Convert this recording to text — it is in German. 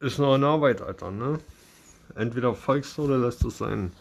ist noch eine Arbeit, Alter, ne? Entweder folgst du oder lässt es sein.